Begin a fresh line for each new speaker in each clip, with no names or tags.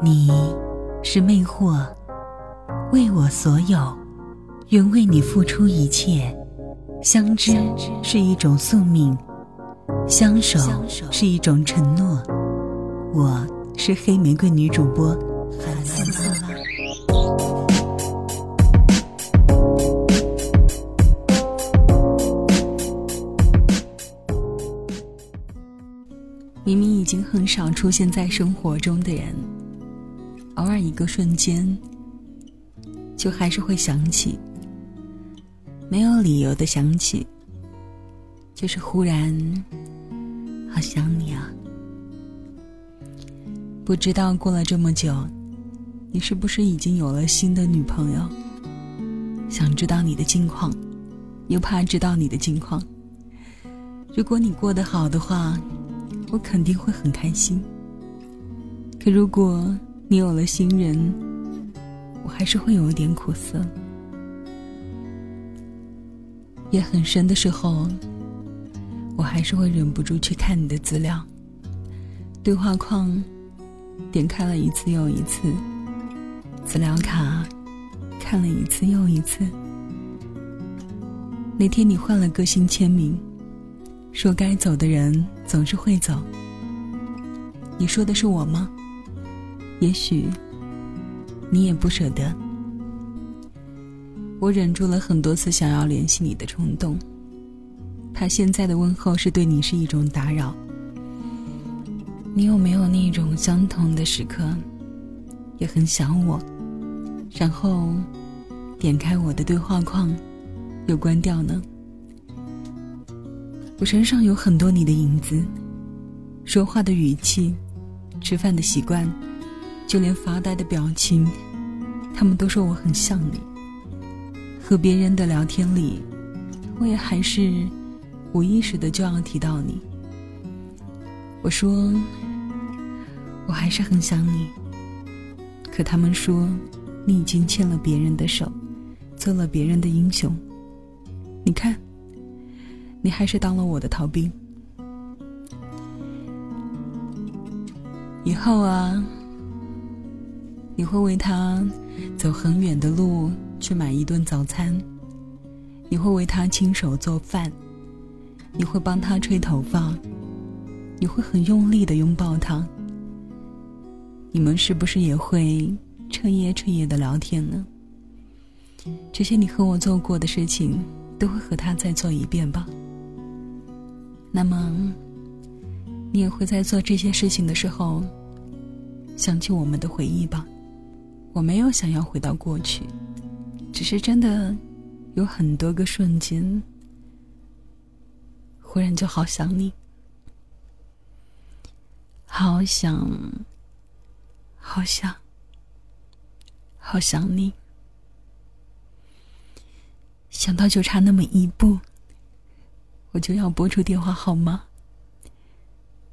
你是魅惑，为我所有，愿为你付出一切。相知是一种宿命，相守是一种承诺。我是黑玫瑰女主播韩瑟瑟。
明明已经很少出现在生活中的人，偶尔一个瞬间，就还是会想起，没有理由的想起，就是忽然好想你啊！不知道过了这么久，你是不是已经有了新的女朋友？想知道你的近况，又怕知道你的近况。如果你过得好的话，我肯定会很开心。可如果你有了新人，我还是会有一点苦涩。夜很深的时候，我还是会忍不住去看你的资料，对话框点开了一次又一次，资料卡看了一次又一次。那天你换了个性签名。说该走的人总是会走。你说的是我吗？也许你也不舍得。我忍住了很多次想要联系你的冲动，怕现在的问候是对你是一种打扰。你有没有那种相同的时刻，也很想我，然后点开我的对话框，又关掉呢？我身上有很多你的影子，说话的语气，吃饭的习惯，就连发呆的表情，他们都说我很像你。和别人的聊天里，我也还是无意识的就要提到你。我说，我还是很想你。可他们说，你已经牵了别人的手，做了别人的英雄。你看。你还是当了我的逃兵。以后啊，你会为他走很远的路去买一顿早餐，你会为他亲手做饭，你会帮他吹头发，你会很用力的拥抱他。你们是不是也会彻夜彻夜的聊天呢？这些你和我做过的事情，都会和他再做一遍吧。那么，你也会在做这些事情的时候，想起我们的回忆吧。我没有想要回到过去，只是真的有很多个瞬间，忽然就好想你，好想，好想，好想你，想到就差那么一步。我就要拨出电话号码，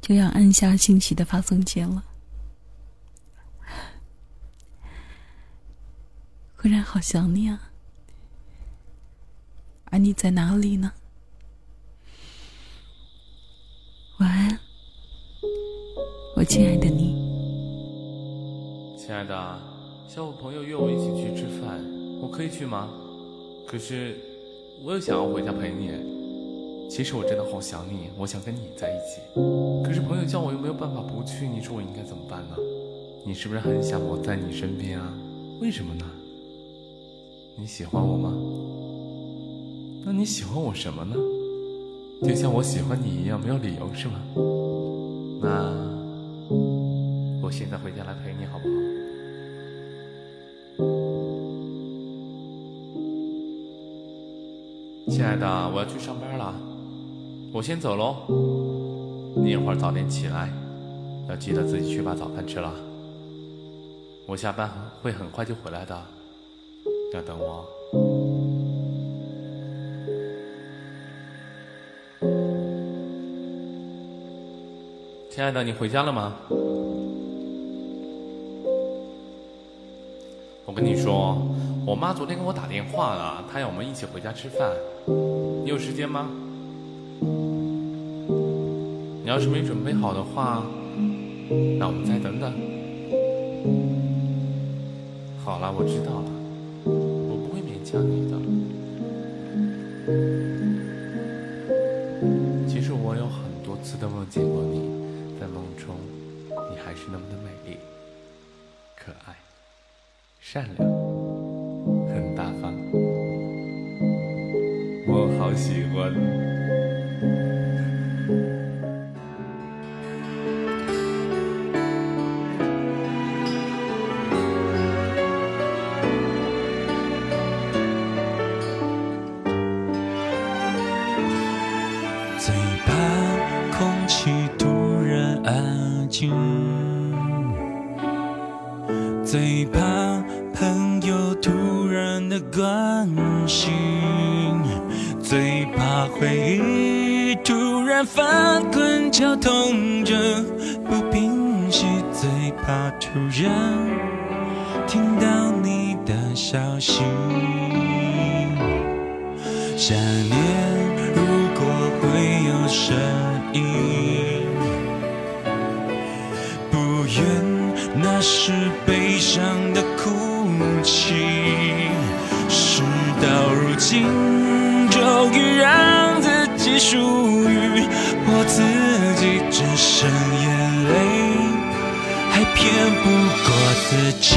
就要按下信息的发送键了。忽然好想你啊！而你在哪里呢？晚安，我亲爱的你。
亲爱的，下午朋友约我一起去吃饭，我可以去吗？可是我又想要回家陪你。其实我真的好想你，我想跟你在一起。可是朋友叫我又没有办法不去，你说我应该怎么办呢？你是不是很想我在你身边啊？为什么呢？你喜欢我吗？那你喜欢我什么呢？就像我喜欢你一样，没有理由是吗？那我现在回家来陪你好不好？亲爱的，我要去上班了，我先走喽。你一会儿早点起来，要记得自己去把早饭吃了。我下班会很快就回来的，要等我。亲爱的，你回家了吗？我跟你说，我妈昨天给我打电话了，她要我们一起回家吃饭。你有时间吗？你要是没准备好的话，那我们再等等。好了，我知道了，想你的。其实我有很多次都梦见过你，在梦中，你还是那么的美丽、可爱、善良，很大方，我好喜欢。
气突然安静，最怕朋友突然的关心，最怕回忆突然翻滚绞痛着不平息，最怕突然听到你的消息。想念会有声音，不愿那是悲伤的哭泣。事到如今，终于让自己属于我自己，只剩眼泪，还骗不过自己。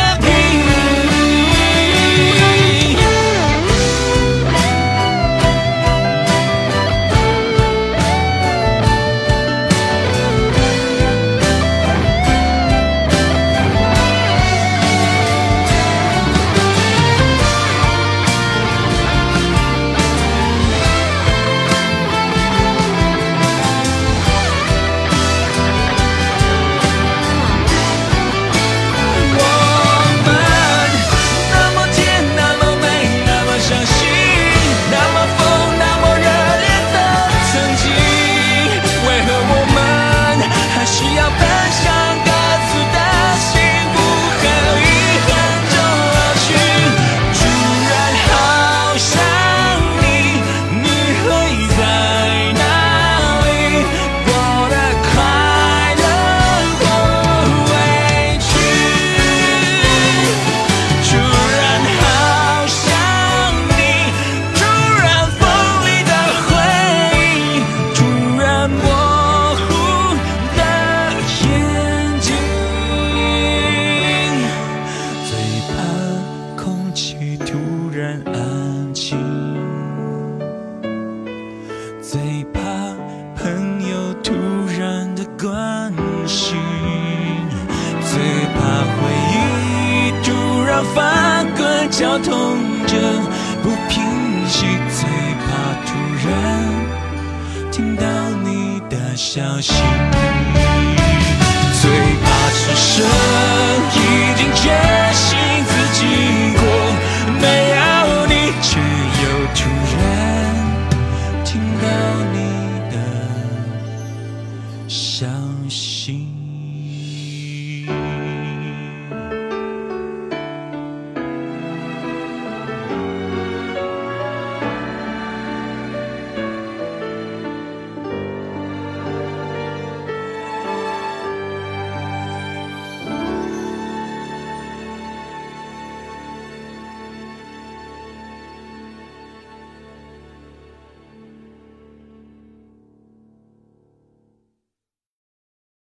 最怕朋友突然的关心，最怕回忆突然翻滚，绞痛着不平息，最怕突然听到你的消息。最怕是神